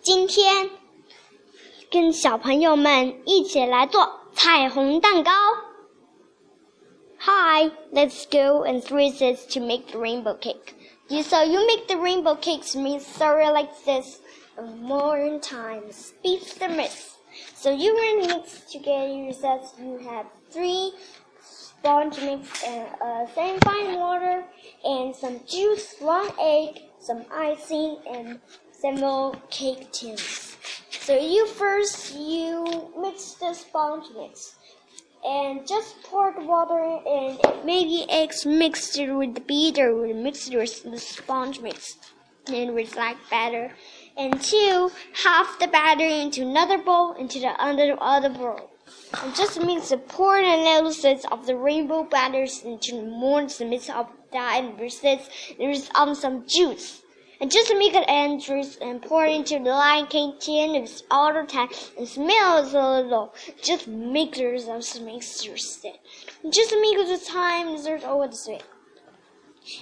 今天跟小朋友们一起来做彩虹蛋糕。Hi, let's go and three sets to make the rainbow cake. You so you make the rainbow cakes mix sorry like this more times. Beat the mix. So you will mix together your sets. You have three sponge mix and uh, same fine water and some juice, one egg, some icing, and several cake tins. So you first you mix the sponge mix and just pour the water and maybe eggs mixed with the beater with mixed with the sponge mix and with like batter. And two, half the batter into another bowl into the other other bowl. And just mix the pour the little sets of the rainbow batters into more the mix of that and there's there's um some juice. And just make it entrance and pour into the lion cake tin with all the time and smell it a little. Just makes your set. Just make the time there's over the sweet.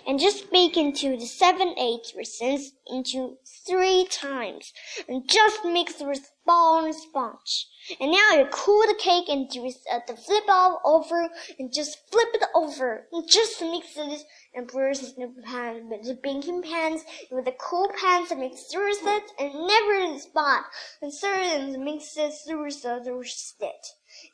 And just bake into the seven eight percent into three times. And just mix with ball and sponge. And now you cool the cake and do uh, the flip all over and just flip it over. And just mix it and bruise in the pan with the baking pans with the cool pans and mix through it and never in the spot. And serve and mix it through the it.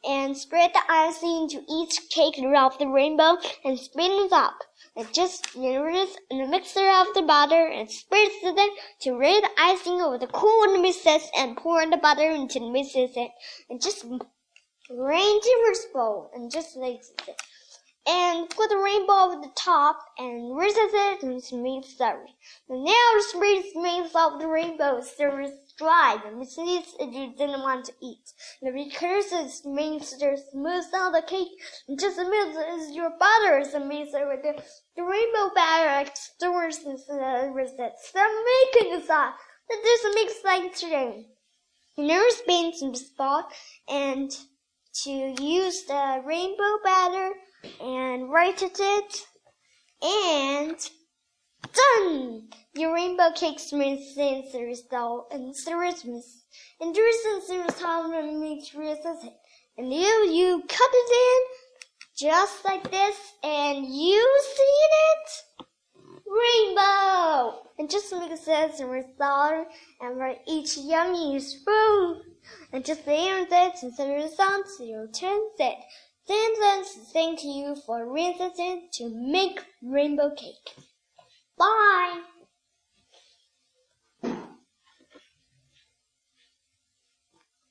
And spread the icing into each cake throughout the rainbow and spin it up. And just use the mixer of the butter and spread it to lay the icing over the cool mixes and pour the butter into the mixes and just rain to bowl and just like it and put the rainbow over the top and recess it and smooth sorry. The nail spray smears off the rainbow so it's dry which needs you didn't want to eat. The recursive means to smooth out the cake and just as your butter is mixed with the, the rainbow batter stores and recess. Stop making the sauce. That just makes like today. Never spin some spot and to use the rainbow batter and write it and done! Your rainbow cake means sensors though and Christmas and there is sensors how to make it. And you you cut it in just like this and you see it rainbow and just make a sensor salt and for each yummy spoon and just layer that and set it on to your turn set. Then thank you for listening to make rainbow cake. Bye.